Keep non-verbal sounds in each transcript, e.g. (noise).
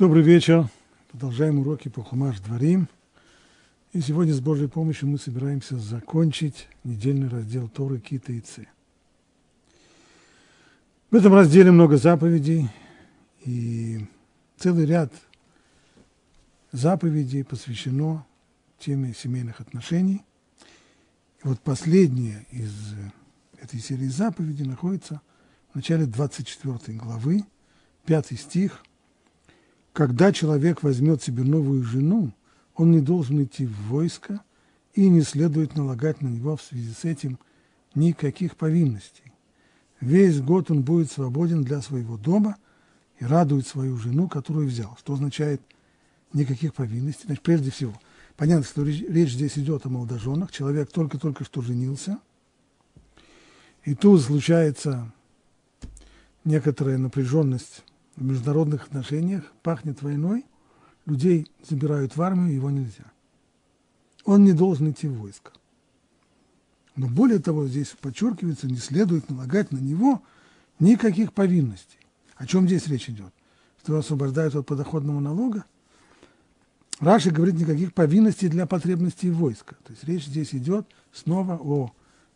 Добрый вечер. Продолжаем уроки по Хумаш Дворим. И сегодня с Божьей помощью мы собираемся закончить недельный раздел Торы Кита и Ци. В этом разделе много заповедей и целый ряд заповедей посвящено теме семейных отношений. И вот последняя из этой серии заповедей находится в начале 24 главы, пятый стих. «Когда человек возьмет себе новую жену, он не должен идти в войско и не следует налагать на него в связи с этим никаких повинностей. Весь год он будет свободен для своего дома и радует свою жену, которую взял. Что означает никаких повинностей? Значит, прежде всего, понятно, что речь, речь здесь идет о молодоженах. Человек только-только что женился, и тут случается некоторая напряженность в международных отношениях, пахнет войной, людей забирают в армию, его нельзя. Он не должен идти в войско. Но более того, здесь подчеркивается, не следует налагать на него никаких повинностей. О чем здесь речь идет? Что его освобождают от подоходного налога? Раши говорит никаких повинностей для потребностей войска. То есть речь здесь идет снова о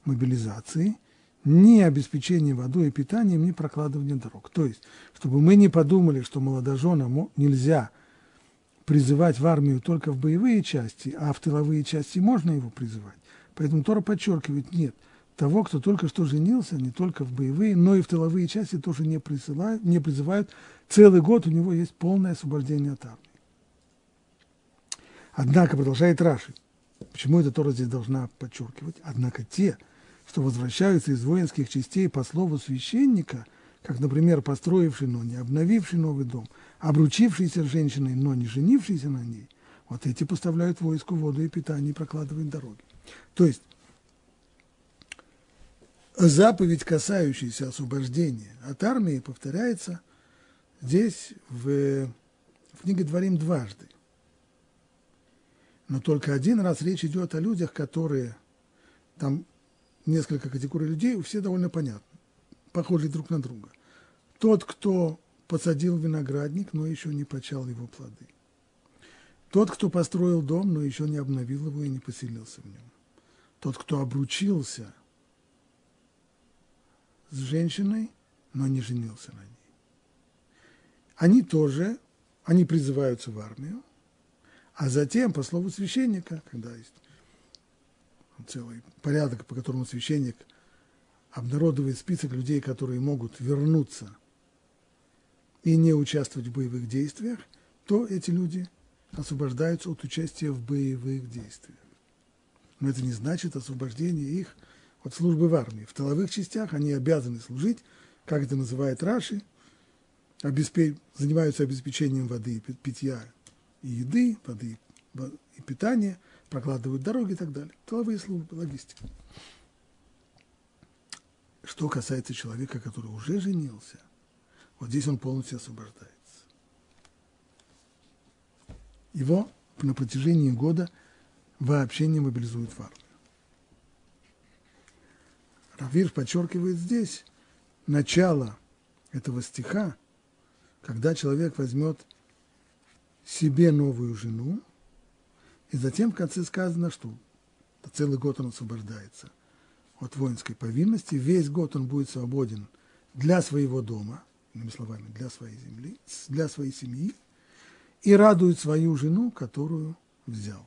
мобилизации, ни обеспечении водой и питанием, ни прокладывании дорог. То есть, чтобы мы не подумали, что молодоженам нельзя призывать в армию только в боевые части, а в тыловые части можно его призывать. Поэтому Тора подчеркивает, нет, того, кто только что женился, не только в боевые, но и в тыловые части тоже не, присылают, не призывают. Целый год у него есть полное освобождение от армии. Однако, продолжает Раши, почему эта Тора здесь должна подчеркивать? Однако те, что возвращаются из воинских частей по слову священника, как, например, построивший, но не обновивший новый дом, обручившийся с женщиной, но не женившийся на ней, вот эти поставляют войску воду и питание и прокладывают дороги. То есть заповедь, касающаяся освобождения от армии, повторяется здесь в, в книге Дворим дважды. Но только один раз речь идет о людях, которые, там несколько категорий людей, все довольно понятны, похожи друг на друга. Тот, кто посадил виноградник, но еще не почал его плоды. Тот, кто построил дом, но еще не обновил его и не поселился в нем. Тот, кто обручился с женщиной, но не женился на ней. Они тоже, они призываются в армию, а затем, по слову священника, когда есть целый порядок, по которому священник обнародует список людей, которые могут вернуться и не участвовать в боевых действиях, то эти люди освобождаются от участия в боевых действиях. Но это не значит освобождение их от службы в армии. В тыловых частях они обязаны служить, как это называет Раши, обеспе... занимаются обеспечением воды и питья и еды, воды и питания, прокладывают дороги и так далее. Тыловые службы, логистика. Что касается человека, который уже женился, вот здесь он полностью освобождается. Его на протяжении года вообще не мобилизуют в армию. Равир подчеркивает здесь начало этого стиха, когда человек возьмет себе новую жену, и затем в конце сказано, что целый год он освобождается от воинской повинности, весь год он будет свободен для своего дома, иными словами, для своей земли, для своей семьи, и радует свою жену, которую взял.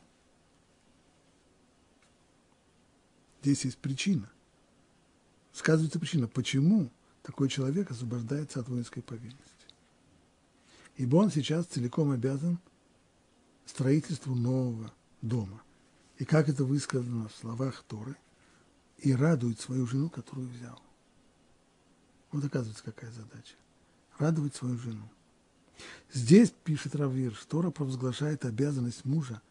Здесь есть причина. Сказывается причина, почему такой человек освобождается от воинской повинности ибо он сейчас целиком обязан строительству нового дома. И как это высказано в словах Торы, и радует свою жену, которую взял. Вот оказывается, какая задача. Радовать свою жену. Здесь, пишет Равир, Тора провозглашает обязанность мужа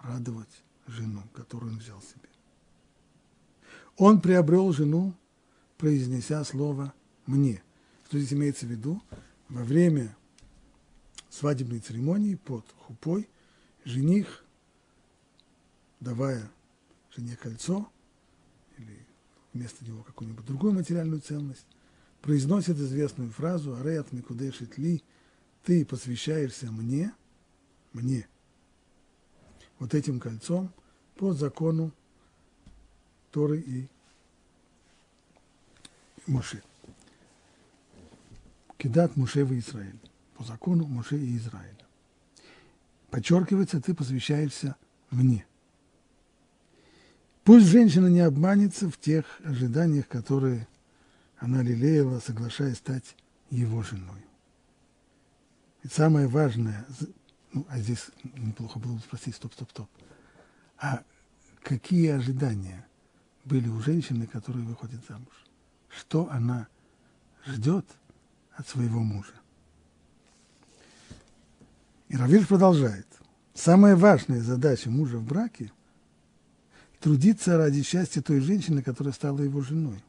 радовать жену, которую он взял себе. Он приобрел жену, произнеся слово «мне». Что здесь имеется в виду? Во время свадебной церемонии под хупой жених, давая жене кольцо или вместо него какую-нибудь другую материальную ценность, произносит известную фразу «Ареят микудешит ли ты посвящаешься мне, мне, вот этим кольцом по закону Торы и Муше. Кидат Муше в Израиль. По закону Муше и Израиля. Подчеркивается, ты посвящаешься мне. Пусть женщина не обманется в тех ожиданиях, которые она лелеяла, соглашаясь стать его женой. И самое важное, ну, а здесь неплохо было бы спросить, стоп, стоп, стоп, а какие ожидания были у женщины, которая выходит замуж? Что она ждет от своего мужа? И Равиш продолжает. Самая важная задача мужа в браке – трудиться ради счастья той женщины, которая стала его женой.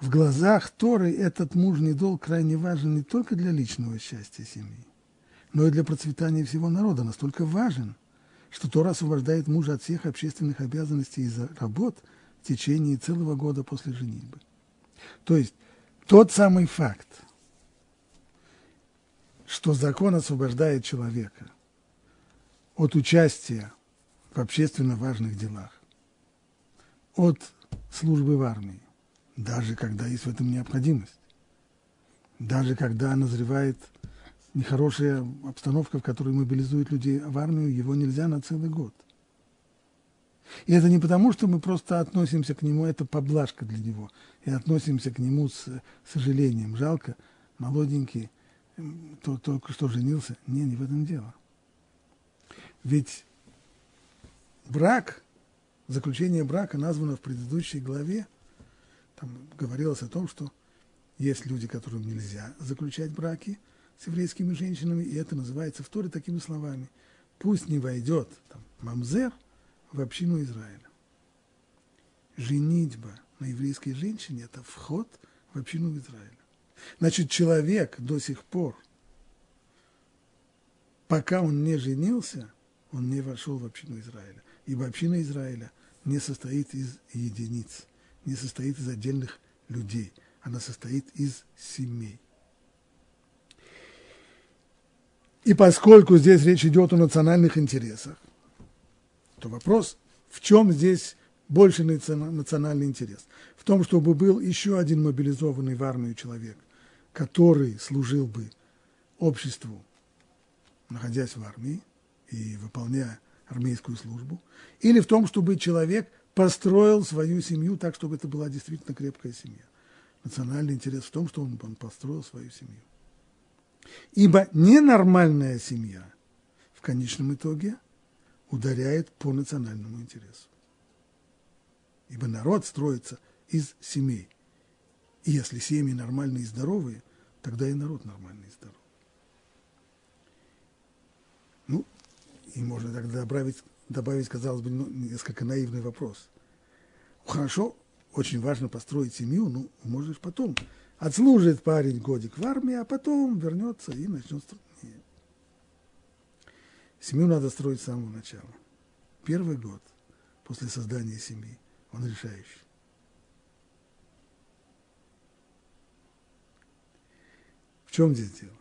В глазах Торы этот мужний долг крайне важен не только для личного счастья семьи, но и для процветания всего народа. Настолько важен, что Тора освобождает мужа от всех общественных обязанностей и работ в течение целого года после женитьбы. То есть тот самый факт, что закон освобождает человека от участия в общественно важных делах, от службы в армии, даже когда есть в этом необходимость, даже когда назревает нехорошая обстановка, в которой мобилизуют людей в армию, его нельзя на целый год. И это не потому, что мы просто относимся к нему, это поблажка для него, и относимся к нему с сожалением. Жалко, молоденький, то, только что женился. Не, не в этом дело. Ведь брак, заключение брака названо в предыдущей главе, там говорилось о том, что есть люди, которым нельзя заключать браки с еврейскими женщинами, и это называется в Торе такими словами. Пусть не войдет там, мамзер в общину Израиля. Женитьба на еврейской женщине – это вход в общину Израиля. Значит, человек до сих пор, пока он не женился, он не вошел в общину Израиля. Ибо община Израиля не состоит из единиц, не состоит из отдельных людей, она состоит из семей. И поскольку здесь речь идет о национальных интересах, то вопрос, в чем здесь больше национальный интерес? В том, чтобы был еще один мобилизованный в армию человек, который служил бы обществу, находясь в армии и выполняя армейскую службу, или в том, чтобы человек построил свою семью так, чтобы это была действительно крепкая семья. Национальный интерес в том, что он, он построил свою семью. Ибо ненормальная семья в конечном итоге ударяет по национальному интересу. Ибо народ строится из семей. И если семьи нормальные и здоровые, тогда и народ нормальный и здоровый. Ну, и можно тогда добавить, добавить казалось бы, ну, несколько наивный вопрос. Хорошо, очень важно построить семью, ну, можешь потом. Отслужит парень годик в армии, а потом вернется и начнет строить. Семью надо строить с самого начала. Первый год после создания семьи, он решающий. Чем здесь дело?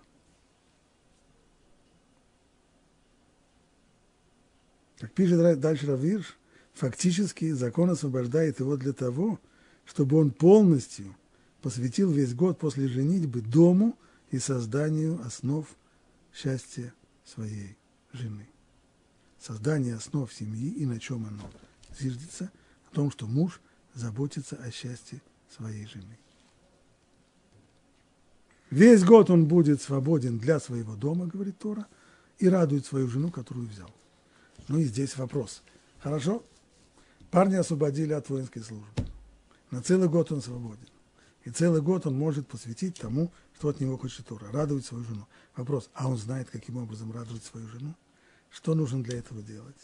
Как пишет дальше Равирш, фактически закон освобождает его для того, чтобы он полностью посвятил весь год после женитьбы дому и созданию основ счастья своей жены. Создание основ семьи и на чем оно зиждется, о том, что муж заботится о счастье своей жены. Весь год он будет свободен для своего дома, говорит Тора, и радует свою жену, которую взял. Ну и здесь вопрос. Хорошо, парня освободили от воинской службы. На целый год он свободен. И целый год он может посвятить тому, что от него хочет Тора, радовать свою жену. Вопрос, а он знает, каким образом радовать свою жену? Что нужно для этого делать?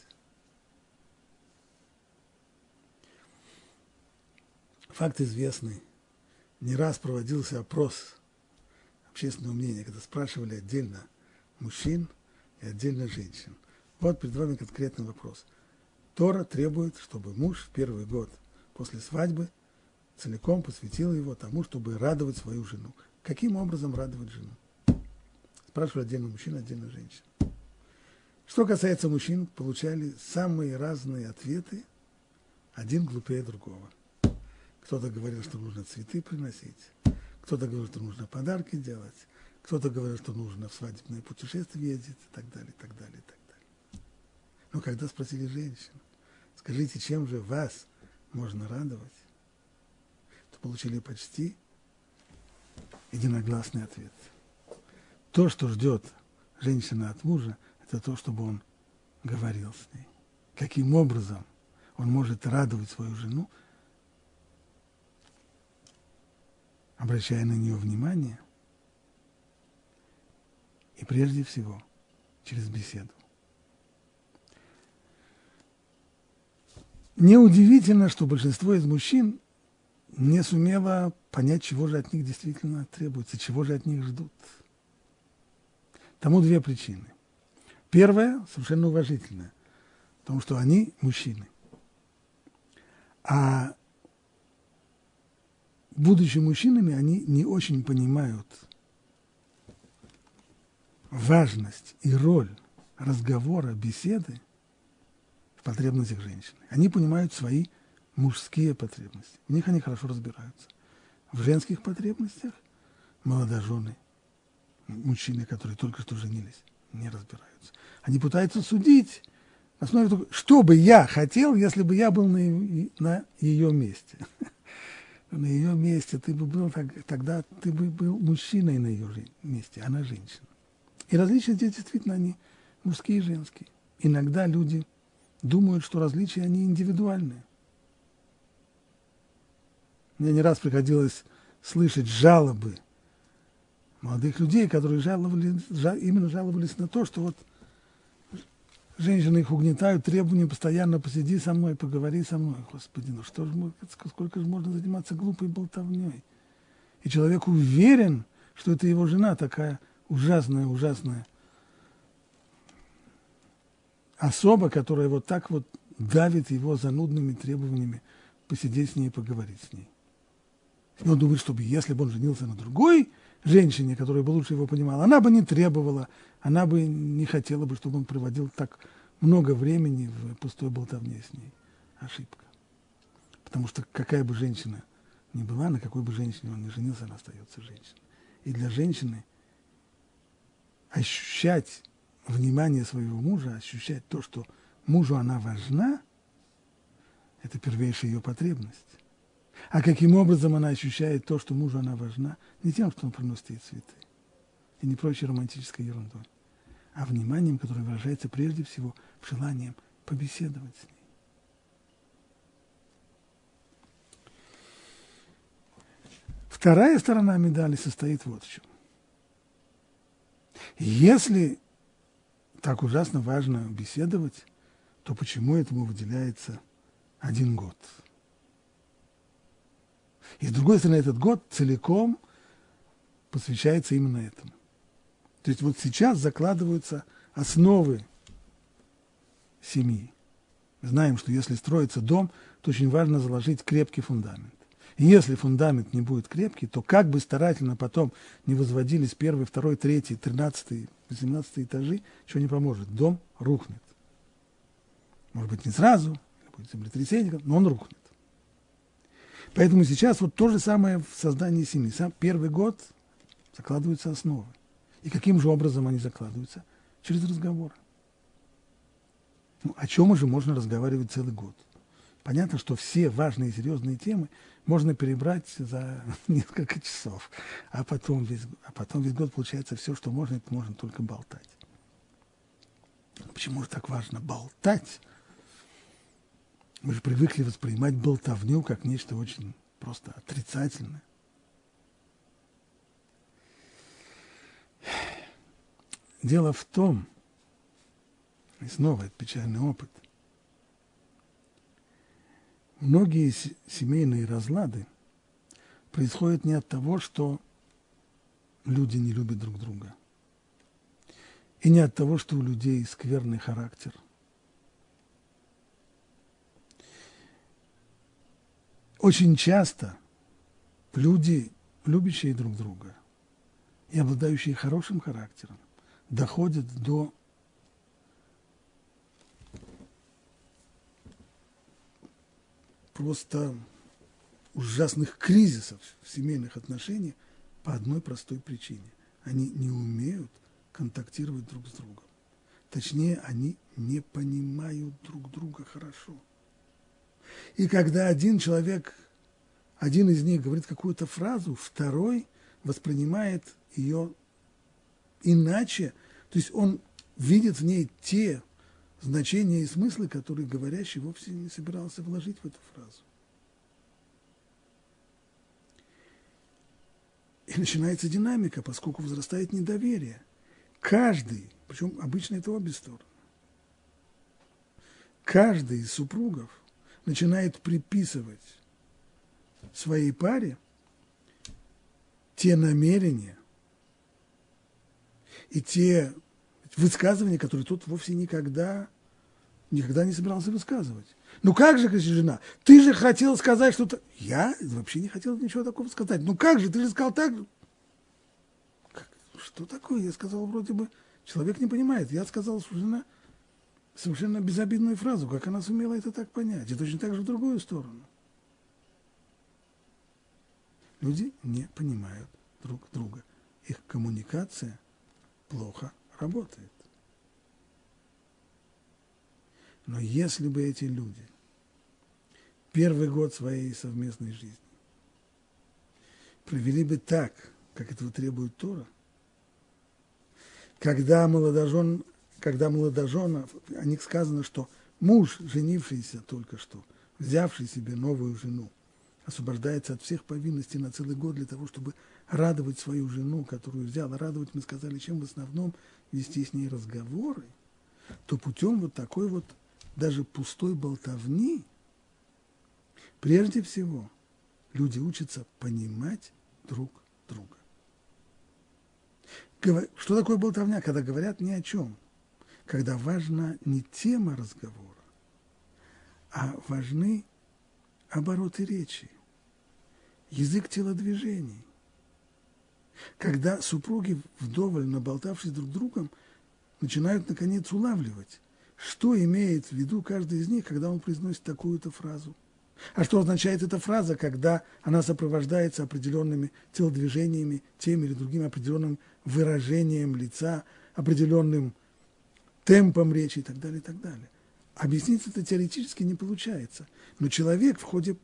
Факт известный. Не раз проводился опрос общественного мнения, когда спрашивали отдельно мужчин и отдельно женщин. Вот перед вами конкретный вопрос. Тора требует, чтобы муж в первый год после свадьбы целиком посвятил его тому, чтобы радовать свою жену. Каким образом радовать жену? спрашивали отдельно мужчин, отдельно женщин. Что касается мужчин, получали самые разные ответы, один глупее другого. Кто-то говорил, что нужно цветы приносить, кто-то говорил, что нужно подарки делать, кто-то говорил, что нужно в свадебное путешествие ездить и так далее, и так далее, и так далее. Но когда спросили женщин, скажите, чем же вас можно радовать, то получили почти единогласный ответ. То, что ждет женщина от мужа, это то, чтобы он говорил с ней. Каким образом он может радовать свою жену, обращая на нее внимание, и прежде всего через беседу. Неудивительно, что большинство из мужчин не сумело понять, чего же от них действительно требуется, чего же от них ждут. Тому две причины. Первое, совершенно уважительное, потому что они мужчины. А будучи мужчинами, они не очень понимают важность и роль разговора, беседы в потребностях женщины. Они понимают свои мужские потребности. В них они хорошо разбираются. В женских потребностях молодожены, мужчины, которые только что женились, не разбираются. Они пытаются судить на основе того, что бы я хотел, если бы я был на, на ее месте. (laughs) На ее месте ты бы был, тогда ты бы был мужчиной на ее месте, она женщина. И различия здесь действительно они мужские и женские. Иногда люди думают, что различия они индивидуальные. Мне не раз приходилось слышать жалобы молодых людей, которые жаловались, именно жаловались на то, что вот женщины их угнетают, требования постоянно посиди со мной, поговори со мной. Господи, ну что же, сколько же можно заниматься глупой болтовней? И человек уверен, что это его жена такая ужасная, ужасная особа, которая вот так вот давит его занудными требованиями посидеть с ней поговорить с ней. И он думает, чтобы если бы он женился на другой женщине, которая бы лучше его понимала, она бы не требовала, она бы не хотела бы, чтобы он проводил так много времени в пустой болтовне с ней. Ошибка. Потому что какая бы женщина ни была, на какой бы женщине он ни женился, она остается женщиной. И для женщины ощущать внимание своего мужа, ощущать то, что мужу она важна, это первейшая ее потребность. А каким образом она ощущает то, что мужу она важна? Не тем, что он приносит ей цветы. И не прочей романтической ерундой. А вниманием, которое выражается прежде всего в желанием побеседовать с ней. Вторая сторона медали состоит вот в чем. Если так ужасно важно беседовать, то почему этому выделяется один год – и с другой стороны, этот год целиком посвящается именно этому. То есть вот сейчас закладываются основы семьи. Знаем, что если строится дом, то очень важно заложить крепкий фундамент. И если фундамент не будет крепкий, то как бы старательно потом не возводились первый, второй, третий, тринадцатый, восемнадцатый этажи, ничего не поможет. Дом рухнет. Может быть, не сразу, будет землетрясение, но он рухнет. Поэтому сейчас вот то же самое в создании семьи. Сам первый год закладываются основы. И каким же образом они закладываются? Через разговор. Ну, о чем уже можно разговаривать целый год? Понятно, что все важные и серьезные темы можно перебрать за (laughs) несколько часов, а потом весь, а потом весь год получается все, что можно, это можно только болтать. Почему же так важно болтать? Мы же привыкли воспринимать болтовню как нечто очень просто отрицательное. Дело в том, и снова это печальный опыт, многие семейные разлады происходят не от того, что люди не любят друг друга, и не от того, что у людей скверный характер – Очень часто люди, любящие друг друга и обладающие хорошим характером, доходят до просто ужасных кризисов в семейных отношениях по одной простой причине. Они не умеют контактировать друг с другом. Точнее, они не понимают друг друга хорошо. И когда один человек, один из них говорит какую-то фразу, второй воспринимает ее иначе. То есть он видит в ней те значения и смыслы, которые говорящий вовсе не собирался вложить в эту фразу. И начинается динамика, поскольку возрастает недоверие. Каждый, причем обычно это обе стороны, каждый из супругов начинает приписывать своей паре те намерения и те высказывания, которые тот вовсе никогда, никогда не собирался высказывать. Ну как же, говорит жена, ты же хотел сказать что-то. Я вообще не хотел ничего такого сказать. Ну как же, ты же сказал так. Как? Что такое? Я сказал вроде бы, человек не понимает. Я сказал, что жена совершенно безобидную фразу, как она сумела это так понять. И точно так же в другую сторону. Люди не понимают друг друга. Их коммуникация плохо работает. Но если бы эти люди первый год своей совместной жизни провели бы так, как этого требует Тора, когда молодожен, когда молодожена, о них сказано, что муж, женившийся только что, взявший себе новую жену, освобождается от всех повинностей на целый год для того, чтобы радовать свою жену, которую взял. А радовать, мы сказали, чем в основном вести с ней разговоры, то путем вот такой вот даже пустой болтовни, прежде всего, люди учатся понимать друг друга. Что такое болтовня? Когда говорят ни о чем. Когда важна не тема разговора, а важны обороты речи, язык телодвижений. Когда супруги, вдоволь наболтавшись друг другом, начинают, наконец, улавливать, что имеет в виду каждый из них, когда он произносит такую-то фразу. А что означает эта фраза, когда она сопровождается определенными телодвижениями, тем или другим определенным выражением лица, определенным темпом речи и так далее, и так далее. Объяснить это теоретически не получается. Но человек в ходе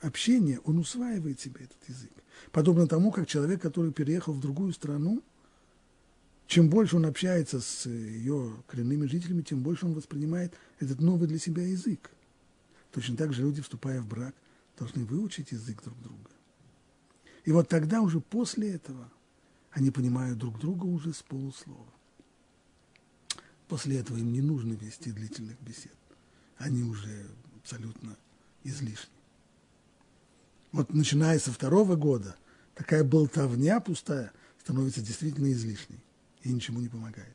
общения, он усваивает себе этот язык. Подобно тому, как человек, который переехал в другую страну, чем больше он общается с ее коренными жителями, тем больше он воспринимает этот новый для себя язык. Точно так же люди, вступая в брак, должны выучить язык друг друга. И вот тогда уже после этого они понимают друг друга уже с полуслова. После этого им не нужно вести длительных бесед. Они уже абсолютно излишни. Вот начиная со второго года, такая болтовня пустая становится действительно излишней и ничему не помогает.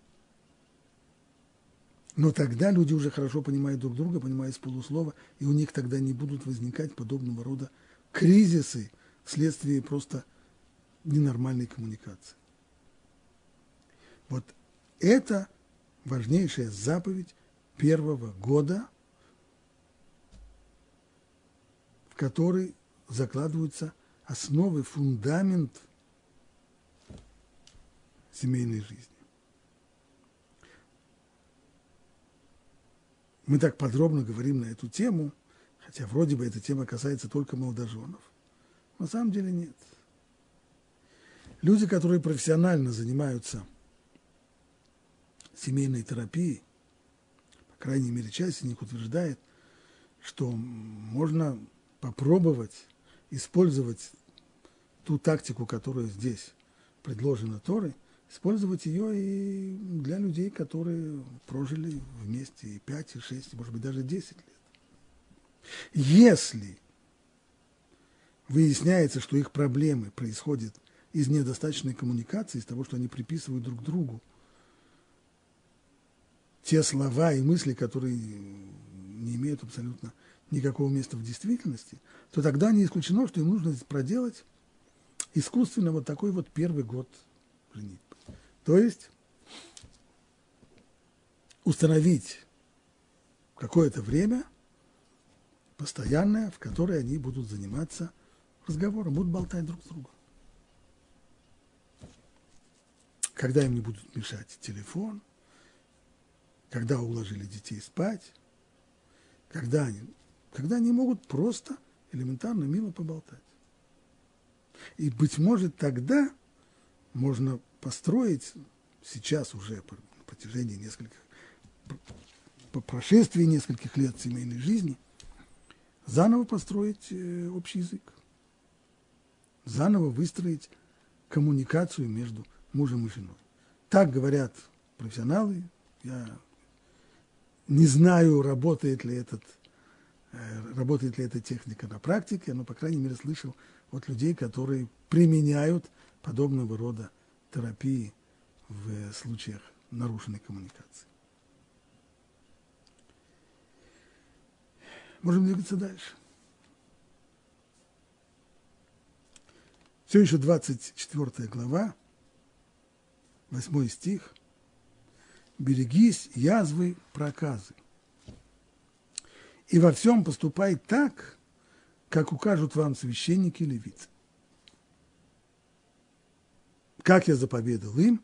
Но тогда люди уже хорошо понимают друг друга, понимают с полуслова, и у них тогда не будут возникать подобного рода кризисы вследствие просто ненормальной коммуникации. Вот это важнейшая заповедь первого года, в которой закладываются основы, фундамент – семейной жизни. Мы так подробно говорим на эту тему, хотя вроде бы эта тема касается только молодоженов. На самом деле нет. Люди, которые профессионально занимаются семейной терапией, по крайней мере, часть из них утверждает, что можно попробовать использовать ту тактику, которая здесь предложена Торой, использовать ее и для людей, которые прожили вместе и 5, и 6, и, может быть, даже 10 лет. Если выясняется, что их проблемы происходят из недостаточной коммуникации, из того, что они приписывают друг другу те слова и мысли, которые не имеют абсолютно никакого места в действительности, то тогда не исключено, что им нужно проделать искусственно вот такой вот первый год женитьбы. То есть установить какое-то время постоянное, в которое они будут заниматься разговором, будут болтать друг с другом. Когда им не будут мешать телефон, когда уложили детей спать, когда они, когда они могут просто элементарно мило поболтать. И, быть может, тогда можно построить сейчас уже на протяжении нескольких, по прошествии нескольких лет семейной жизни, заново построить э, общий язык, заново выстроить коммуникацию между мужем и женой. Так говорят профессионалы. Я не знаю, работает ли, этот, э, работает ли эта техника на практике, но, по крайней мере, слышал от людей, которые применяют подобного рода терапии в случаях нарушенной коммуникации. Можем двигаться дальше. Все еще 24 глава, 8 стих. «Берегись язвы проказы, и во всем поступай так, как укажут вам священники и левицы. Как я заповедал им,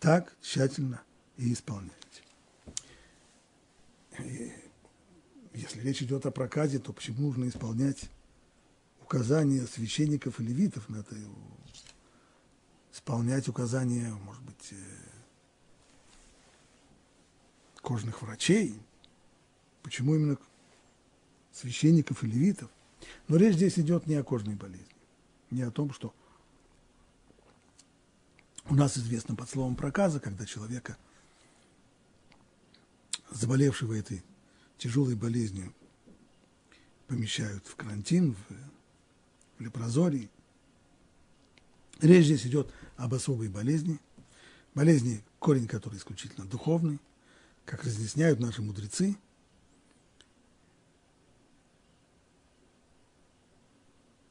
так тщательно и исполняйте. И если речь идет о проказе, то почему нужно исполнять указания священников и левитов? Надо исполнять указания, может быть, э, кожных врачей. Почему именно священников и левитов? Но речь здесь идет не о кожной болезни, не о том, что у нас известно под словом проказа, когда человека, заболевшего этой тяжелой болезнью, помещают в карантин, в, в лепрозорий. Речь здесь идет об особой болезни, болезни, корень которой исключительно духовный, как разъясняют наши мудрецы.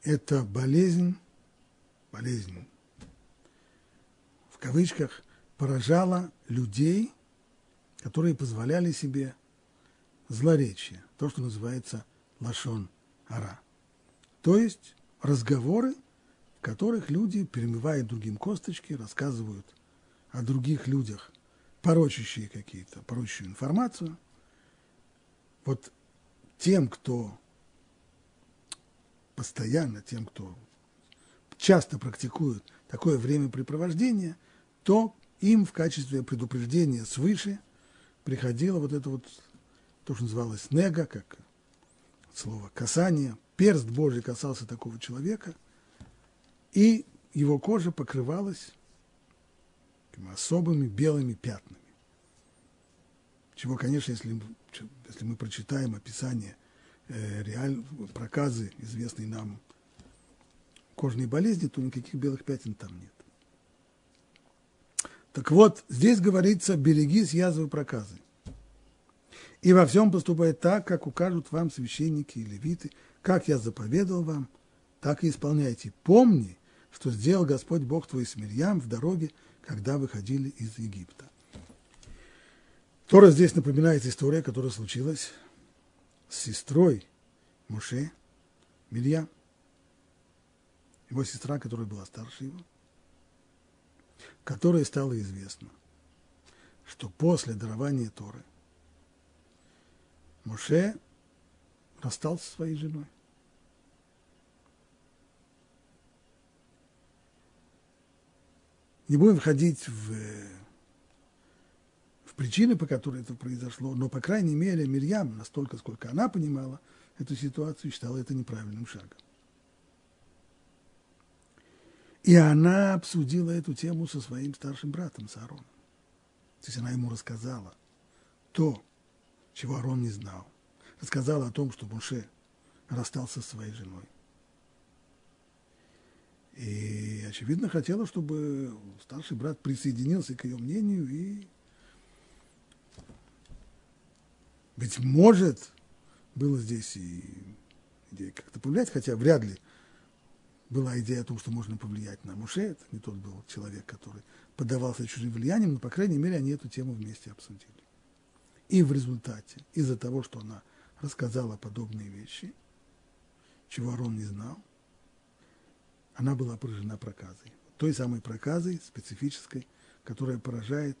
Это болезнь, болезнь в кавычках, поражала людей, которые позволяли себе злоречие, то, что называется лашон ара. То есть разговоры, в которых люди, перемывают другим косточки, рассказывают о других людях, порочащие какие-то, порочащую информацию. Вот тем, кто постоянно, тем, кто часто практикует такое времяпрепровождение, то им в качестве предупреждения свыше приходило вот это вот, то, что называлось нега, как слово касание. Перст Божий касался такого человека, и его кожа покрывалась особыми белыми пятнами. Чего, конечно, если, если мы прочитаем описание э, реаль, проказы, известной нам кожной болезни, то никаких белых пятен там нет. Так вот, здесь говорится, берегись язвы проказы. И во всем поступай так, как укажут вам священники и левиты, как я заповедал вам, так и исполняйте. Помни, что сделал Господь Бог твой с Мирьям в дороге, когда выходили из Египта. Тора здесь напоминает история, которая случилась с сестрой Муше, Мирьям, его сестра, которая была старше его которой стало известно, что после дарования Торы Моше расстался со своей женой. Не будем входить в, в причины, по которой это произошло, но, по крайней мере, Мирьям, настолько, сколько она понимала эту ситуацию, считала это неправильным шагом. И она обсудила эту тему со своим старшим братом, с Аароном. То есть она ему рассказала то, чего Арон не знал. Рассказала о том, что Муше расстался со своей женой. И, очевидно, хотела, чтобы старший брат присоединился к ее мнению и, быть может, было здесь и идея как-то повлиять, хотя вряд ли была идея о том, что можно повлиять на Муше, это не тот был человек, который поддавался чужим влияниям, но, по крайней мере, они эту тему вместе обсудили. И в результате, из-за того, что она рассказала подобные вещи, чего Арон не знал, она была поражена проказой. Той самой проказой специфической, которая поражает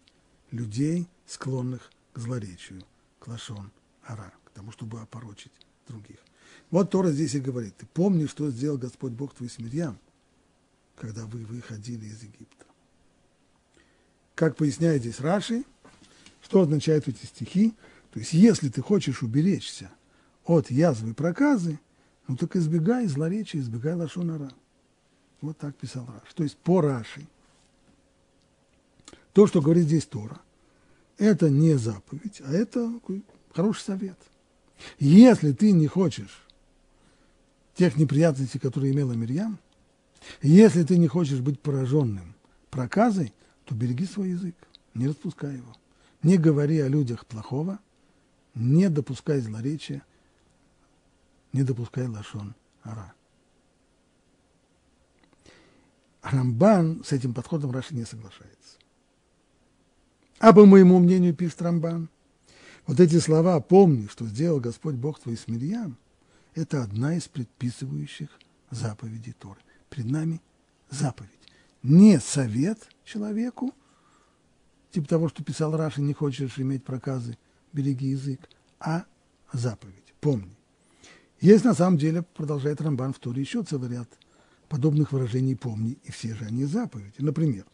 людей, склонных к злоречию, к лашон ара, к тому, чтобы опорочить других. Вот Тора здесь и говорит, ты помни, что сделал Господь Бог твой с Мирьям, когда вы выходили из Египта. Как поясняет здесь Раши, что означают эти стихи? То есть, если ты хочешь уберечься от язвы проказы, ну так избегай злоречия, избегай лошонара. Вот так писал Раш. То есть по Раши. То, что говорит здесь Тора, это не заповедь, а это хороший совет. Если ты не хочешь тех неприятностей, которые имела Мирьям, если ты не хочешь быть пораженным проказой, то береги свой язык, не распускай его. Не говори о людях плохого, не допускай злоречия, не допускай лашон ара. Рамбан с этим подходом Раши не соглашается. А по моему мнению, пишет Рамбан, вот эти слова «помни, что сделал Господь Бог твой с Мирьям» – это одна из предписывающих заповедей Торы. Перед нами заповедь. Не совет человеку, типа того, что писал Раши, не хочешь иметь проказы, береги язык, а заповедь. Помни. Есть на самом деле, продолжает Рамбан в Торе, еще целый ряд подобных выражений «помни», и все же они заповеди. Например,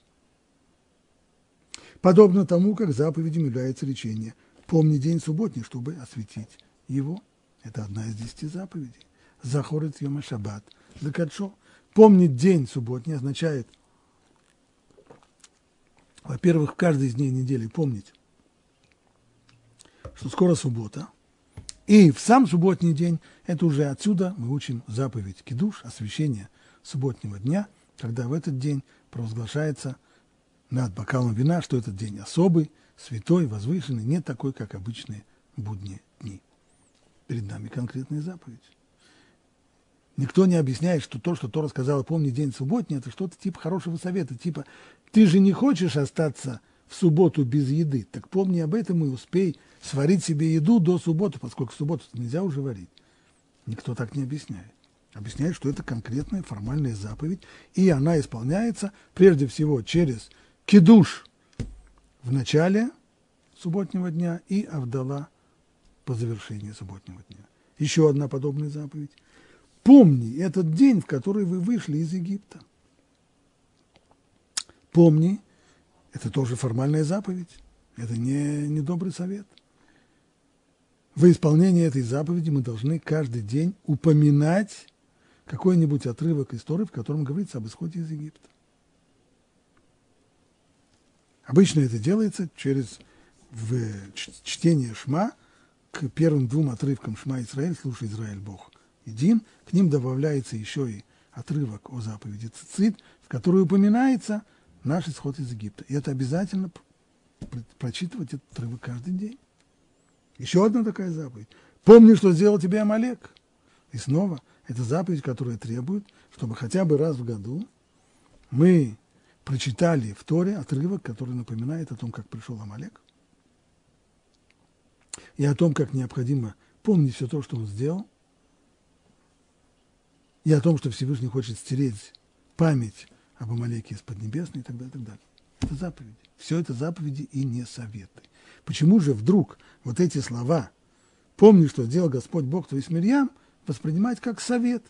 подобно тому, как заповедью является речение «помни день субботний, чтобы осветить его». Это одна из десяти заповедей. Захорит Йома Шаббат. Закадшо. Помнить день субботний означает, во-первых, каждый из дней недели помнить, что скоро суббота, и в сам субботний день, это уже отсюда мы учим заповедь кидуш, освящение субботнего дня, когда в этот день провозглашается над бокалом вина, что этот день особый, святой, возвышенный, не такой, как обычные будние дни. Перед нами конкретная заповедь. Никто не объясняет, что то, что Тора сказала, помни день субботний, это что-то типа хорошего совета, типа ты же не хочешь остаться в субботу без еды, так помни об этом и успей сварить себе еду до субботы, поскольку в субботу нельзя уже варить. Никто так не объясняет. Объясняет, что это конкретная формальная заповедь, и она исполняется прежде всего через кидуш в начале субботнего дня и Авдала по завершении субботнего дня. Еще одна подобная заповедь. Помни этот день, в который вы вышли из Египта. Помни, это тоже формальная заповедь, это не, не добрый совет. В исполнении этой заповеди мы должны каждый день упоминать какой-нибудь отрывок истории, в котором говорится об исходе из Египта. Обычно это делается через в чтение Шма к первым двум отрывкам Шма Израиль, слушай Израиль Бог един, к ним добавляется еще и отрывок о заповеди Цицит, в которой упоминается наш исход из Египта. И это обязательно прочитывать этот отрывок каждый день. Еще одна такая заповедь. Помни, что сделал тебе Амалек. И снова, это заповедь, которая требует, чтобы хотя бы раз в году мы прочитали в Торе отрывок, который напоминает о том, как пришел Амалек, и о том, как необходимо помнить все то, что он сделал, и о том, что Всевышний хочет стереть память об Амалеке из Поднебесной и так далее, и так далее. Это заповеди. Все это заповеди и не советы. Почему же вдруг вот эти слова «Помни, что сделал Господь Бог твой с Мирьям» воспринимать как совет?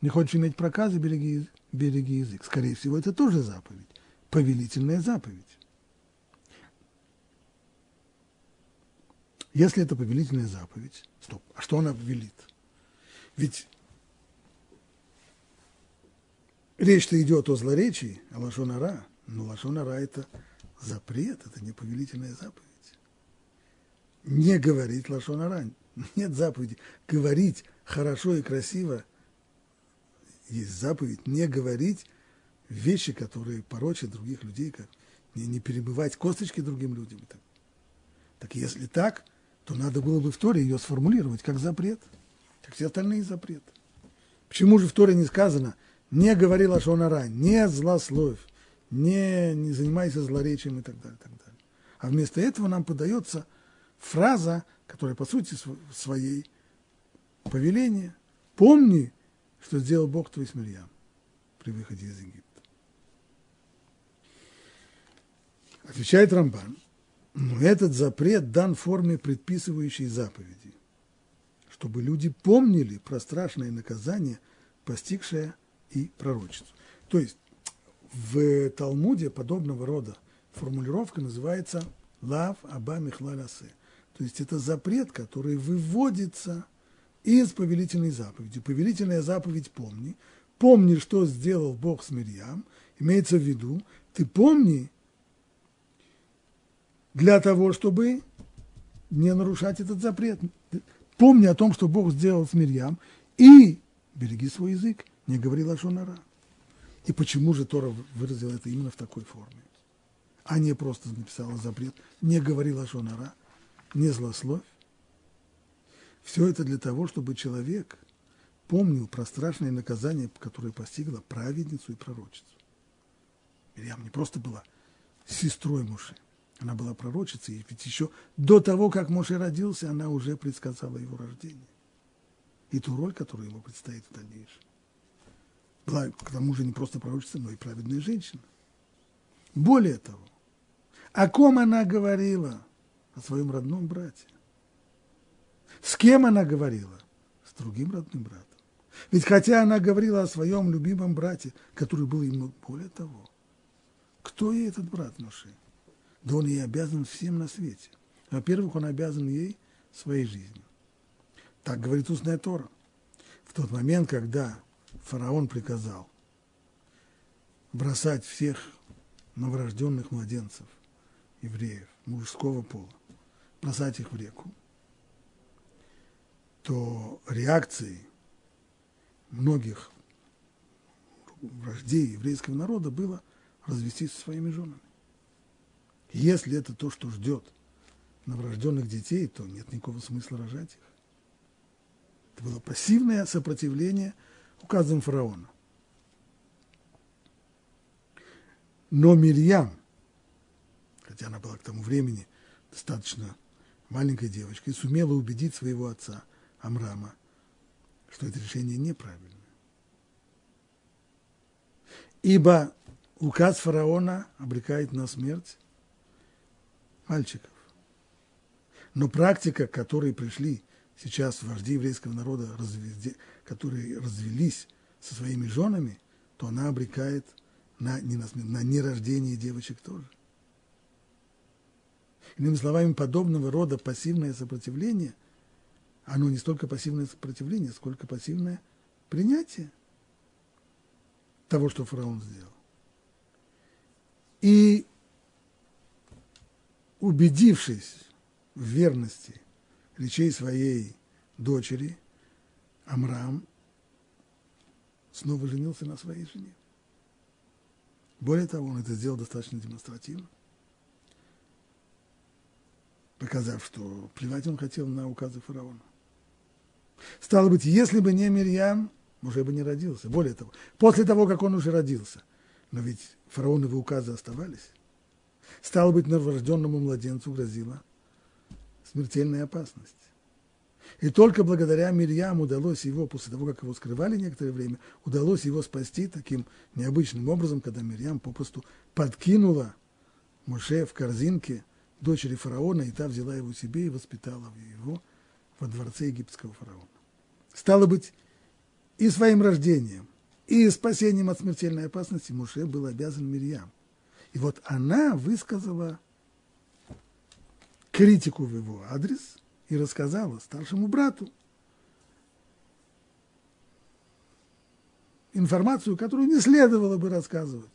Не хочешь иметь проказы, береги, береги язык. Скорее всего, это тоже заповедь, повелительная заповедь. Если это повелительная заповедь, стоп, а что она велит? Ведь речь-то идет о злоречии, о лошонара, но лошонара – это запрет, это не повелительная заповедь. Не говорить лошонара, нет заповеди. Говорить хорошо и красиво есть заповедь. Не говорить вещи, которые порочат других людей, как не, не перебывать косточки другим людям. Так, так если так, то надо было бы в Торе ее сформулировать как запрет, как все остальные запреты. Почему же в Торе не сказано – не говори лашонара, не злословь, не, не занимайся злоречием и так далее, так далее. А вместо этого нам подается фраза, которая по сути своей повеление. Помни, что сделал Бог твой с Мирьям при выходе из Египта. Отвечает Рамбан, но этот запрет дан в форме предписывающей заповеди, чтобы люди помнили про страшное наказание, постигшее и пророчицу. То есть в Талмуде подобного рода формулировка называется «лав аба михлалясе». То есть это запрет, который выводится из повелительной заповеди. Повелительная заповедь «помни». Помни, что сделал Бог с Мирьям. Имеется в виду, ты помни для того, чтобы не нарушать этот запрет. Помни о том, что Бог сделал с Мирьям, и береги свой язык, не говори лошонара. И почему же Тора выразила это именно в такой форме? А не просто написала запрет, не говори лошонара, не злословь. Все это для того, чтобы человек помнил про страшное наказание, которое постигло праведницу и пророчицу. Мирьям не просто была сестрой Муши, она была пророчицей, ведь еще до того, как Моше родился, она уже предсказала его рождение. И ту роль, которую ему предстоит в дальнейшем была к тому же не просто пророчица, но и праведная женщина. Более того, о ком она говорила? О своем родном брате. С кем она говорила? С другим родным братом. Ведь хотя она говорила о своем любимом брате, который был ему более того, кто ей этот брат Моше? Да он ей обязан всем на свете. Во-первых, он обязан ей своей жизнью. Так говорит устная Тора. В тот момент, когда фараон приказал бросать всех новорожденных младенцев, евреев, мужского пола, бросать их в реку, то реакцией многих вождей еврейского народа было развестись со своими женами. Если это то, что ждет новорожденных детей, то нет никакого смысла рожать их. Это было пассивное сопротивление – указом фараона. Но Мирьям, хотя она была к тому времени достаточно маленькой девочкой, сумела убедить своего отца Амрама, что это решение неправильное. Ибо указ фараона обрекает на смерть мальчиков. Но практика, к которой пришли сейчас вожди еврейского народа, которые развелись со своими женами, то она обрекает на, не на, на нерождение девочек тоже. Иными словами, подобного рода пассивное сопротивление, оно не столько пассивное сопротивление, сколько пассивное принятие того, что фараон сделал. И убедившись в верности речей своей дочери, Амрам снова женился на своей жене. Более того, он это сделал достаточно демонстративно, показав, что плевать он хотел на указы фараона. Стало быть, если бы не Мирьям, уже бы не родился. Более того, после того, как он уже родился, но ведь фараоновы указы оставались, стало быть, новорожденному младенцу грозила смертельная опасность. И только благодаря Мирьям удалось его, после того, как его скрывали некоторое время, удалось его спасти таким необычным образом, когда Мирьям попросту подкинула Моше в корзинке дочери фараона, и та взяла его себе и воспитала его во дворце египетского фараона. Стало быть, и своим рождением, и спасением от смертельной опасности Моше был обязан Мирьям. И вот она высказала критику в его адрес и рассказала старшему брату информацию, которую не следовало бы рассказывать.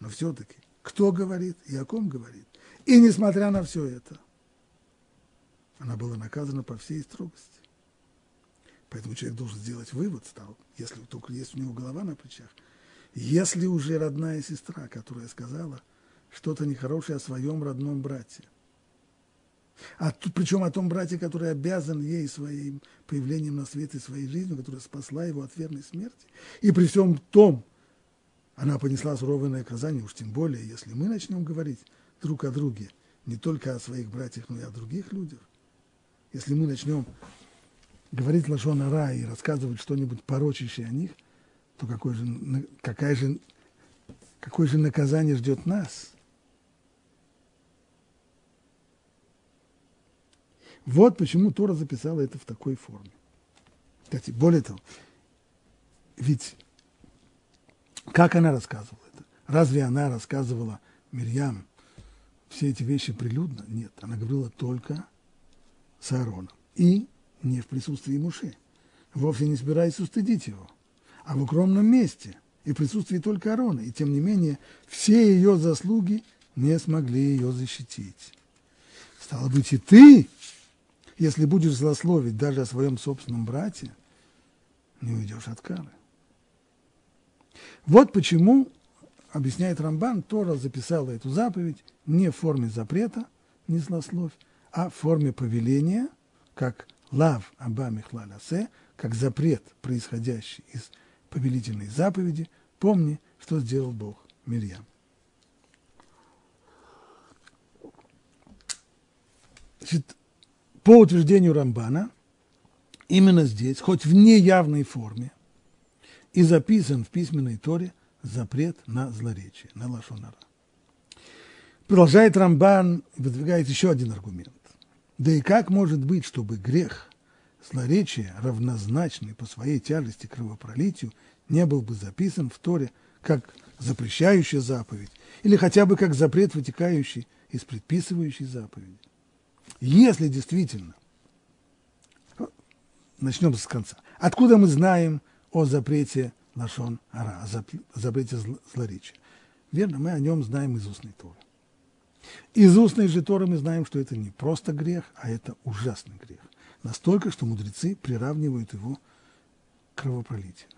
Но все-таки, кто говорит и о ком говорит. И несмотря на все это, она была наказана по всей строгости. Поэтому человек должен сделать вывод, стал, если только есть у него голова на плечах. Если уже родная сестра, которая сказала что-то нехорошее о своем родном брате – а тут, причем о том брате, который обязан ей своим появлением на свет и своей жизнью, которая спасла его от верной смерти. И при всем том, она понесла суровое наказание, уж тем более, если мы начнем говорить друг о друге не только о своих братьях, но и о других людях. Если мы начнем говорить Лашон Ра и рассказывать что-нибудь порочащее о них, то какое же, какая же, какое же наказание ждет нас? Вот почему Тора записала это в такой форме. Кстати, более того, ведь как она рассказывала это? Разве она рассказывала Мирьям все эти вещи прилюдно? Нет, она говорила только с Аароном. И не в присутствии Муше. Вовсе не собираясь устыдить его, а в укромном месте и в присутствии только Аарона. И тем не менее, все ее заслуги не смогли ее защитить. Стало быть, и ты, если будешь злословить даже о своем собственном брате, не уйдешь от кары. Вот почему, объясняет Рамбан, Тора записала эту заповедь не в форме запрета, не злословь, а в форме повеления, как лав аба михлалясе, как запрет, происходящий из повелительной заповеди, помни, что сделал Бог Мирьям. Значит, по утверждению Рамбана, именно здесь, хоть в неявной форме, и записан в письменной Торе запрет на злоречие, на лашонара. Продолжает Рамбан и выдвигает еще один аргумент. Да и как может быть, чтобы грех, злоречие, равнозначный по своей тяжести кровопролитию, не был бы записан в Торе как запрещающая заповедь или хотя бы как запрет, вытекающий из предписывающей заповеди? Если действительно, начнем с конца, откуда мы знаем, о запрете Лашон Ара, о запрете. Верно, мы о нем знаем из устной Торы. Из устной же Торы мы знаем, что это не просто грех, а это ужасный грех. Настолько, что мудрецы приравнивают его к кровопролитию.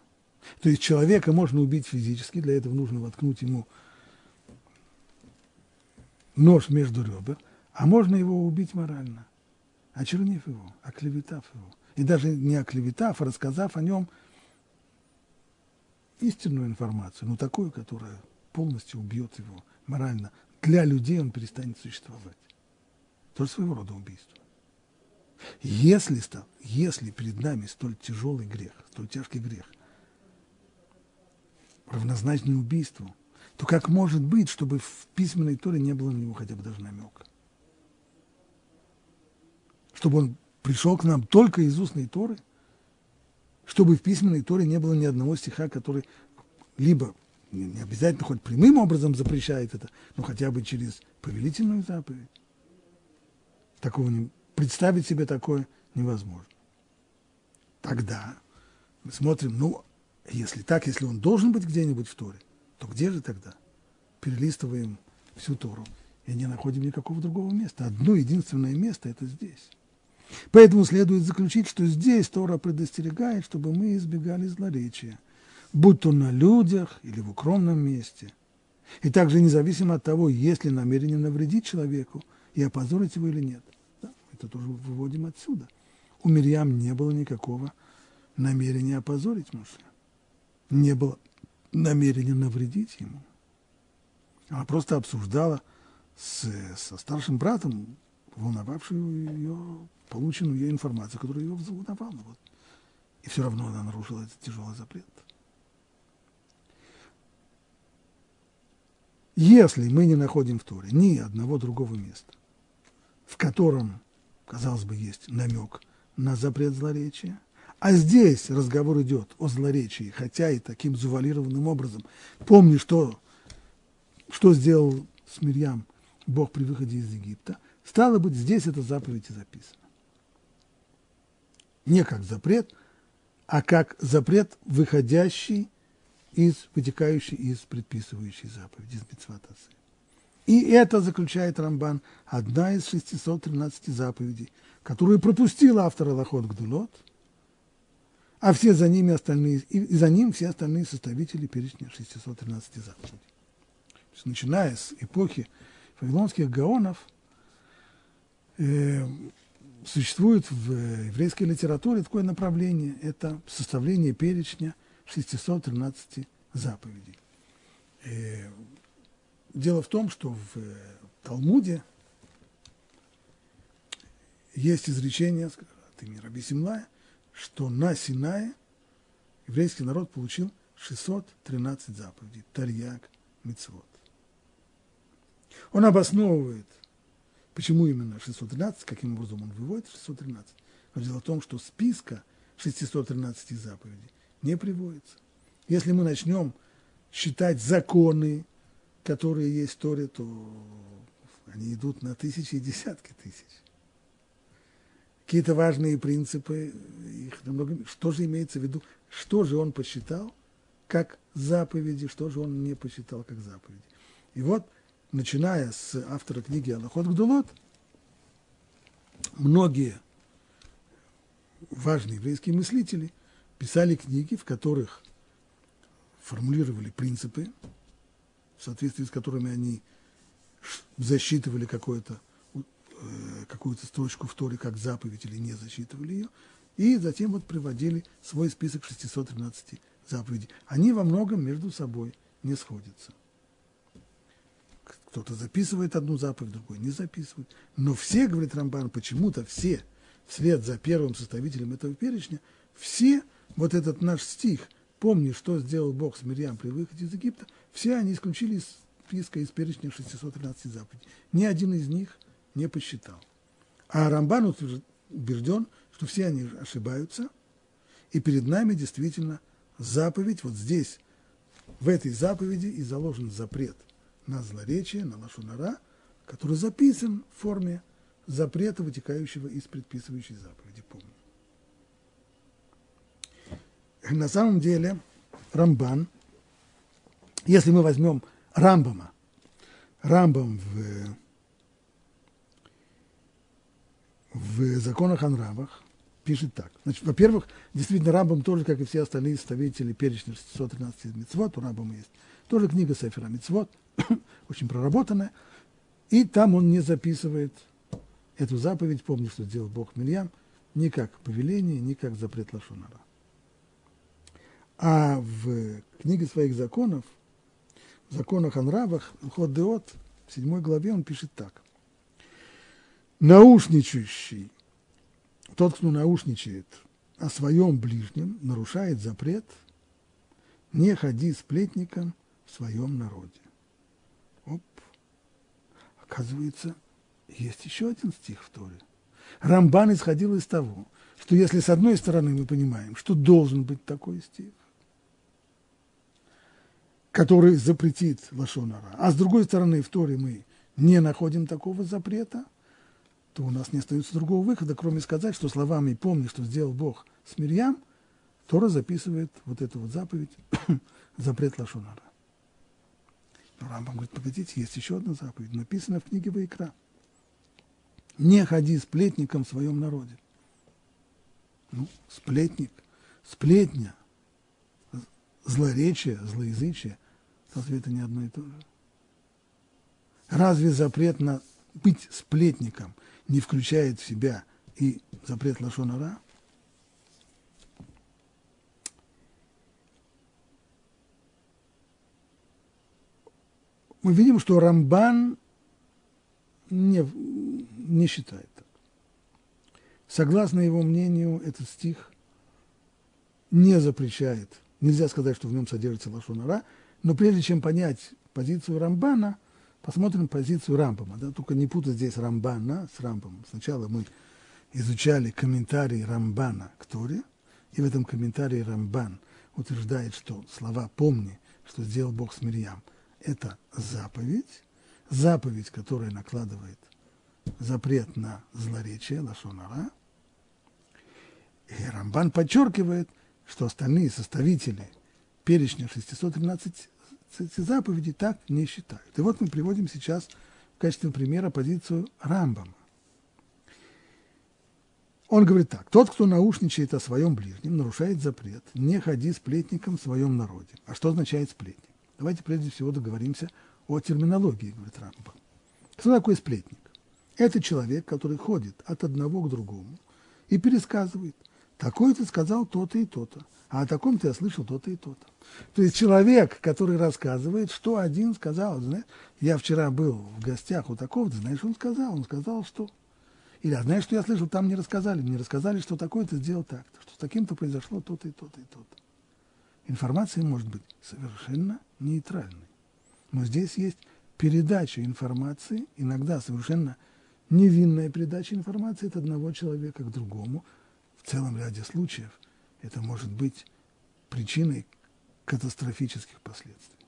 То есть человека можно убить физически, для этого нужно воткнуть ему нож между ребер, а можно его убить морально, очернив его, оклеветав его. И даже не оклеветав, а рассказав о нем – истинную информацию, но такую, которая полностью убьет его морально. Для людей он перестанет существовать. Тоже своего рода убийство. Если, если перед нами столь тяжелый грех, столь тяжкий грех, равнозначный убийству, то как может быть, чтобы в письменной Торе не было на него хотя бы даже намека? Чтобы он пришел к нам только из устной Торы – чтобы в письменной Торе не было ни одного стиха, который либо не обязательно хоть прямым образом запрещает это, но хотя бы через повелительную заповедь. Такого не, представить себе такое невозможно. Тогда мы смотрим, ну, если так, если он должен быть где-нибудь в Торе, то где же тогда? Перелистываем всю Тору и не находим никакого другого места. Одно единственное место – это здесь. Поэтому следует заключить, что здесь Тора предостерегает, чтобы мы избегали злоречия, будь то на людях или в укромном месте. И также независимо от того, есть ли намерение навредить человеку и опозорить его или нет. Да, это тоже выводим отсюда. У Мирьям не было никакого намерения опозорить Муше. Не было намерения навредить ему. Она просто обсуждала с, со старшим братом, волновавшую ее полученную ее информацию, которая ее взволновала. Вот. И все равно она нарушила этот тяжелый запрет. Если мы не находим в Торе ни одного другого места, в котором, казалось бы, есть намек на запрет злоречия, а здесь разговор идет о злоречии, хотя и таким завуалированным образом. Помни, что, что сделал с Мирьям Бог при выходе из Египта. Стало быть, здесь эта заповедь и записана не как запрет, а как запрет, выходящий из, вытекающий из предписывающей заповеди, из Митцватасы. И это заключает Рамбан, одна из 613 заповедей, которую пропустил автор Аллахот Гдулот, а все за ними остальные, и за ним все остальные составители перечня 613 заповедей. То есть, начиная с эпохи вавилонских гаонов, э, существует в еврейской литературе такое направление – это составление перечня 613 заповедей. И дело в том, что в Талмуде есть изречение от имени Раби Симлая, что на Синае еврейский народ получил 613 заповедей, Тарьяк, Мицвод. Он обосновывает, почему именно 613, каким образом он выводит 613. Но дело в том, что списка 613 заповедей не приводится. Если мы начнем считать законы, которые есть в Торе, то они идут на тысячи и десятки тысяч. Какие-то важные принципы, их намного, что же имеется в виду, что же он посчитал как заповеди, что же он не посчитал как заповеди. И вот, начиная с автора книги Аллахот Гдулот, многие важные еврейские мыслители писали книги, в которых формулировали принципы, в соответствии с которыми они засчитывали какое-то, э, какую-то строчку в Торе как заповедь или не засчитывали ее, и затем вот приводили свой список 613 заповедей. Они во многом между собой не сходятся. Кто-то записывает одну заповедь, другой не записывает. Но все, говорит Рамбан, почему-то все, вслед за первым составителем этого перечня, все, вот этот наш стих, помни, что сделал Бог с Мирьям при выходе из Египта, все они исключили из списка из перечня 613 заповедей. Ни один из них не посчитал. А Рамбан убежден, что все они ошибаются, и перед нами действительно заповедь, вот здесь, в этой заповеди и заложен запрет на злоречие, на лошонара, который записан в форме запрета, вытекающего из предписывающей заповеди, помню. На самом деле Рамбан, если мы возьмем Рамбама, Рамбам в, в законах о нравах, пишет так. Значит, во-первых, действительно, Рамбам тоже, как и все остальные составители перечня 613 мецвод, у Рамбама есть тоже книга Сефера Мецвод, (coughs) очень проработанная, и там он не записывает эту заповедь, помни, что сделал Бог Мирьям, ни как повеление, ни как запрет Лашонара. А в книге своих законов, в законах о нравах, Ход Деот, в седьмой главе он пишет так. Наушничающий тот, кто наушничает о своем ближнем, нарушает запрет «не ходи сплетником в своем народе». Оказывается, есть еще один стих в Торе. Рамбан исходил из того, что если с одной стороны мы понимаем, что должен быть такой стих, который запретит Лашонара, а с другой стороны в Торе мы не находим такого запрета – то у нас не остается другого выхода, кроме сказать, что словами «помни, что сделал Бог с Мирьям», Тора записывает вот эту вот заповедь, (coughs) запрет Лашонара. Но Рамбам говорит, погодите, есть еще одна заповедь, написана в книге Вайкра. Не ходи сплетником в своем народе. Ну, сплетник, сплетня, злоречие, злоязычие, разве это не одно и то же? Разве запрет на быть сплетником не включает в себя и запрет лошонара, мы видим, что Рамбан не, не считает так. Согласно его мнению, этот стих не запрещает, нельзя сказать, что в нем содержится лошонара, но прежде чем понять позицию Рамбана – Посмотрим позицию Рамбама. Да? Только не путать здесь Рамбана с Рамбамом. Сначала мы изучали комментарий Рамбана к Торе, и в этом комментарии Рамбан утверждает, что слова «помни, что сделал Бог с Мирьям» – это заповедь, заповедь, которая накладывает запрет на злоречие, лашонара. И Рамбан подчеркивает, что остальные составители перечня 613 эти заповеди так не считают. И вот мы приводим сейчас в качестве примера позицию Рамбама. Он говорит так, тот, кто наушничает о своем ближнем, нарушает запрет, не ходи сплетником в своем народе. А что означает сплетник? Давайте прежде всего договоримся о терминологии, говорит Рамбам. Кто такой сплетник? Это человек, который ходит от одного к другому и пересказывает. Такой ты сказал то-то и то-то а о таком-то я слышал то-то и то-то. То есть человек, который рассказывает, что один сказал, знаешь, я вчера был в гостях у такого-то, знаешь, он сказал, он сказал, что. Или, а знаешь, что я слышал, там не рассказали. Мне рассказали, что такое-то сделал так-то, что с таким-то произошло то-то и то-то и то-то. Информация может быть совершенно нейтральной. Но здесь есть передача информации, иногда совершенно невинная передача информации от одного человека к другому. В целом ряде случаев это может быть причиной катастрофических последствий.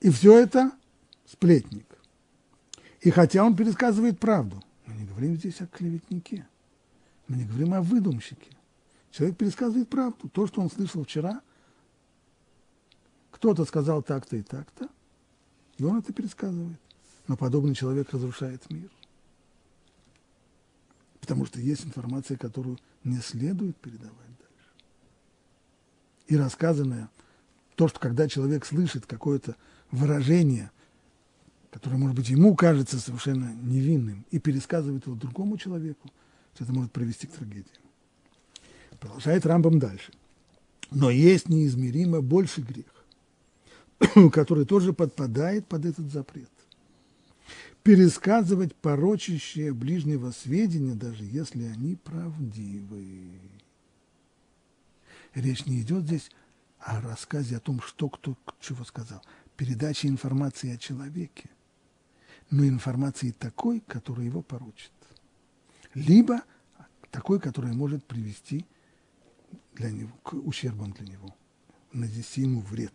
И все это сплетник. И хотя он пересказывает правду, мы не говорим здесь о клеветнике, мы не говорим о выдумщике. Человек пересказывает правду. То, что он слышал вчера, кто-то сказал так-то и так-то, и он это пересказывает. Но подобный человек разрушает мир. Потому что есть информация, которую не следует передавать дальше. И рассказанное, то, что когда человек слышит какое-то выражение, которое, может быть, ему кажется совершенно невинным, и пересказывает его другому человеку, это может привести к трагедии. Продолжает Рамбам дальше. Но есть неизмеримо больше грех, (clears throat) который тоже подпадает под этот запрет. Пересказывать порочащие ближнего сведения, даже если они правдивы. Речь не идет здесь о рассказе о том, что кто чего сказал. Передача информации о человеке, но информации такой, которая его порочит. Либо такой, которая может привести для него, к ущербам для него, нанести ему вред.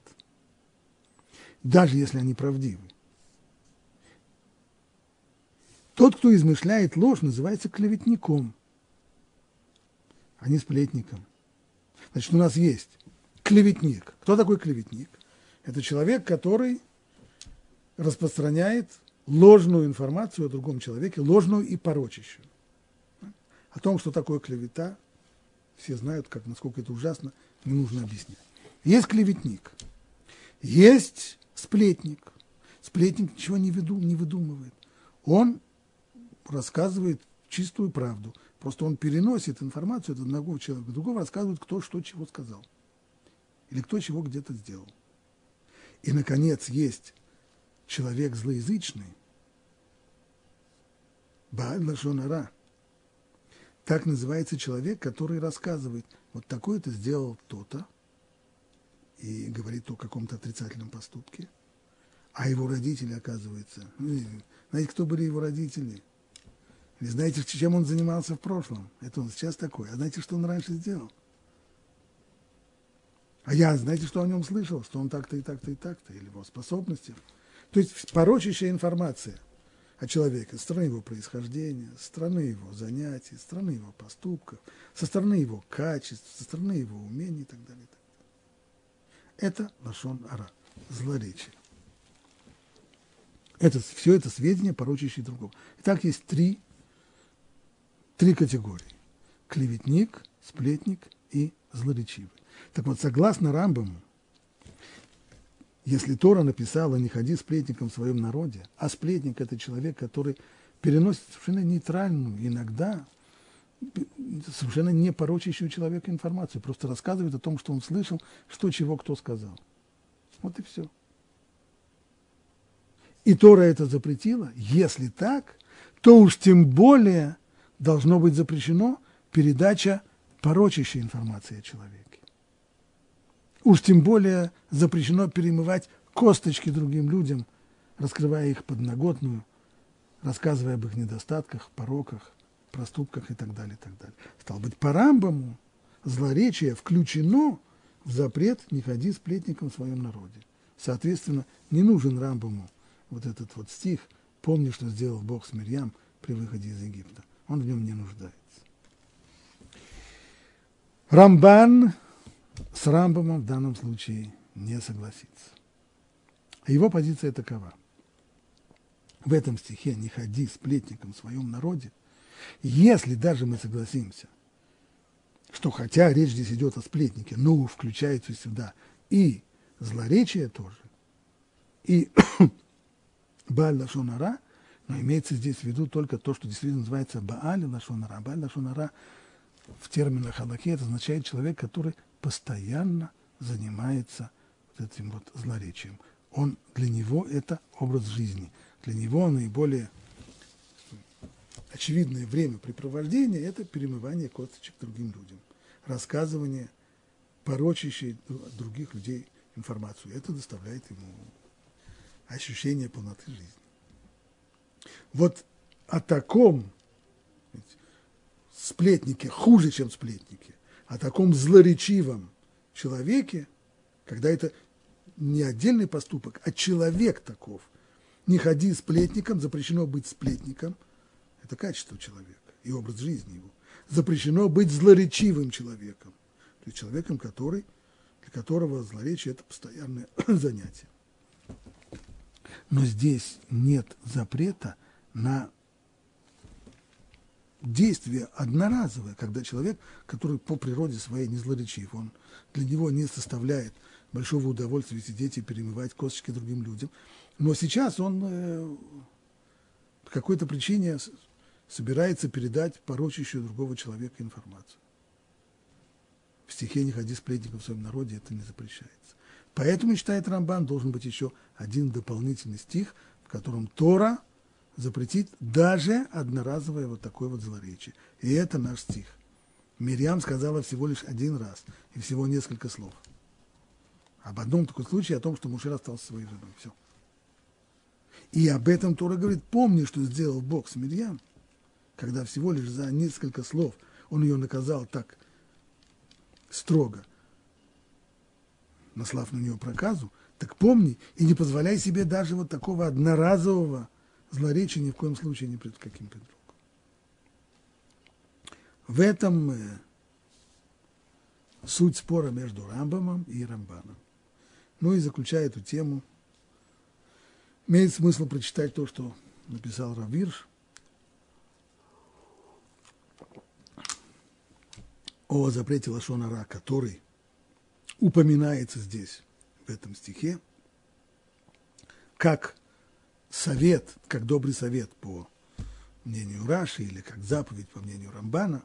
Даже если они правдивы. Тот, кто измышляет ложь, называется клеветником, а не сплетником. Значит, у нас есть клеветник. Кто такой клеветник? Это человек, который распространяет ложную информацию о другом человеке, ложную и порочащую. О том, что такое клевета, все знают, как, насколько это ужасно, не нужно объяснять. Есть клеветник, есть сплетник. Сплетник ничего не, веду, не выдумывает. Он рассказывает чистую правду. Просто он переносит информацию от одного человека к другому, рассказывает, кто что чего сказал. Или кто чего где-то сделал. И, наконец, есть человек злоязычный, Бааль Лашонара – так называется человек, который рассказывает, вот такое-то сделал кто-то, и говорит о каком-то отрицательном поступке, а его родители, оказывается, ну, знаете, кто были его родители? Или знаете, чем он занимался в прошлом? Это он сейчас такой. А знаете, что он раньше сделал? А я, знаете, что о нем слышал? Что он так-то и так-то и так-то, или его способности. То есть порочащая информация – о человеке, со стороны его происхождения, со стороны его занятий, со стороны его поступков, со стороны его качеств, со стороны его умений и так далее. И так далее. Это лашон ара, злоречие. Это, все это сведения, порочащие другого. Итак, есть три, три категории. Клеветник, сплетник и злоречивый. Так вот, согласно Рамбаму, если Тора написала «не ходи сплетником в своем народе», а сплетник – это человек, который переносит совершенно нейтральную, иногда совершенно не порочащую человека информацию, просто рассказывает о том, что он слышал, что чего кто сказал. Вот и все. И Тора это запретила. Если так, то уж тем более должно быть запрещено передача порочащей информации о человеке. Уж тем более запрещено перемывать косточки другим людям, раскрывая их подноготную, рассказывая об их недостатках, пороках, проступках и так далее, и так далее. Стало быть, по Рамбаму злоречие включено в запрет «не ходи сплетником в своем народе». Соответственно, не нужен Рамбаму вот этот вот стих «Помни, что сделал Бог с Мирьям при выходе из Египта». Он в нем не нуждается. Рамбан с Рамбомом в данном случае не согласится. Его позиция такова. В этом стихе «не ходи сплетником в своем народе», если даже мы согласимся, что хотя речь здесь идет о сплетнике, но включается сюда и злоречие тоже, и (coughs) Бааль Лашонара, но имеется здесь в виду только то, что действительно называется Бааль Лашонара. Бааль Лашонара в терминах Халаки это означает человек, который постоянно занимается вот этим вот злоречием. Он, для него это образ жизни. для него наиболее очевидное времяпрепровождение – это перемывание косточек другим людям, рассказывание порочащей других людей информацию. Это доставляет ему ощущение полноты жизни. Вот о таком сплетнике, хуже, чем сплетники, о таком злоречивом человеке, когда это не отдельный поступок, а человек таков. Не ходи сплетником, запрещено быть сплетником. Это качество человека и образ жизни его. Запрещено быть злоречивым человеком. То есть человеком, который, для которого злоречие – это постоянное (coughs) занятие. Но здесь нет запрета на действие одноразовое, когда человек, который по природе своей не злоречив, он для него не составляет большого удовольствия сидеть и перемывать косточки другим людям. Но сейчас он э, по какой-то причине собирается передать порочащую другого человека информацию. В стихе «Не ходи сплетников в своем народе» это не запрещается. Поэтому, считает Рамбан, должен быть еще один дополнительный стих, в котором Тора – запретить даже одноразовое вот такое вот злоречие. И это наш стих. Мирьям сказала всего лишь один раз и всего несколько слов. Об одном таком случае, о том, что Мушер остался своей женой. Все. И об этом Тора говорит, помни, что сделал Бог с Мирьям, когда всего лишь за несколько слов он ее наказал так строго, наслав на нее проказу, так помни и не позволяй себе даже вот такого одноразового злоречие ни в коем случае не пред каким то другом. В этом суть спора между Рамбамом и Рамбаном. Ну и заключая эту тему, имеет смысл прочитать то, что написал Равирш о запрете Лашонара, который упоминается здесь, в этом стихе, как совет, как добрый совет по мнению Раши или как заповедь по мнению Рамбана,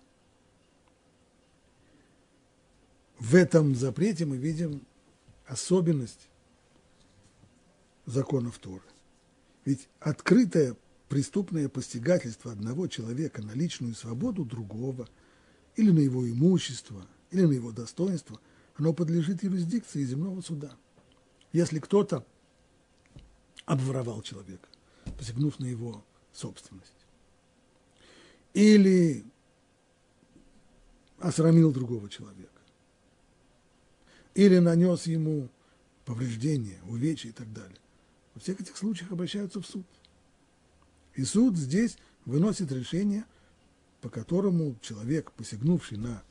в этом запрете мы видим особенность законов Торы. Ведь открытое преступное постигательство одного человека на личную свободу другого, или на его имущество, или на его достоинство, оно подлежит юрисдикции земного суда. Если кто-то обворовал человека, посягнув на его собственность. Или осрамил другого человека. Или нанес ему повреждения, увечья и так далее. Во всех этих случаях обращаются в суд. И суд здесь выносит решение, по которому человек, посягнувший на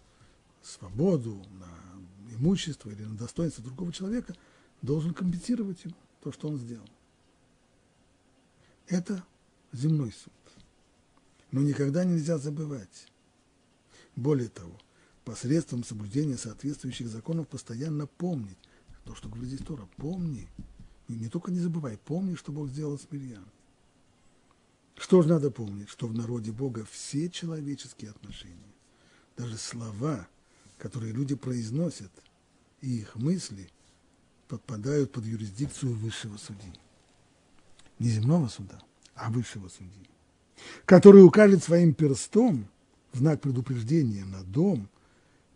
свободу, на имущество или на достоинство другого человека, должен компенсировать ему то, что он сделал. Это земной суд. Но никогда нельзя забывать. Более того, посредством соблюдения соответствующих законов постоянно помнить то, что говорит здесь Тора. Помни, и не только не забывай, помни, что Бог сделал с Мирьям. Что же надо помнить? Что в народе Бога все человеческие отношения, даже слова, которые люди произносят, и их мысли подпадают под юрисдикцию высшего судьи не земного суда, а высшего судьи, который укажет своим перстом в знак предупреждения на дом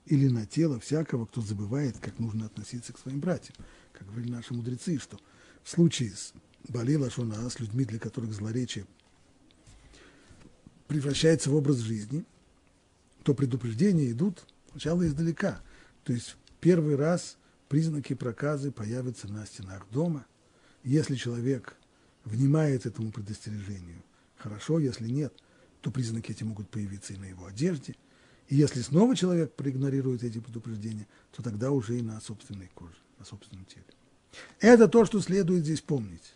или на тело всякого, кто забывает, как нужно относиться к своим братьям. Как говорили наши мудрецы, что в случае с Бали Лашона, с людьми, для которых злоречие превращается в образ жизни, то предупреждения идут сначала издалека. То есть первый раз признаки проказы появятся на стенах дома. Если человек внимает этому предостережению. Хорошо, если нет, то признаки эти могут появиться и на его одежде. И если снова человек проигнорирует эти предупреждения, то тогда уже и на собственной коже, на собственном теле. Это то, что следует здесь помнить,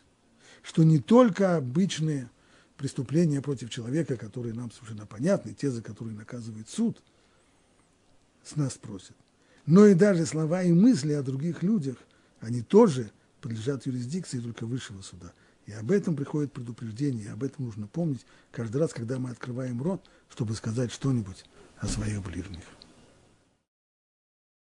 что не только обычные преступления против человека, которые нам совершенно понятны, те, за которые наказывает суд, с нас просят, но и даже слова и мысли о других людях, они тоже подлежат юрисдикции только высшего суда. И об этом приходит предупреждение, об этом нужно помнить каждый раз, когда мы открываем рот, чтобы сказать что-нибудь о своих ближних.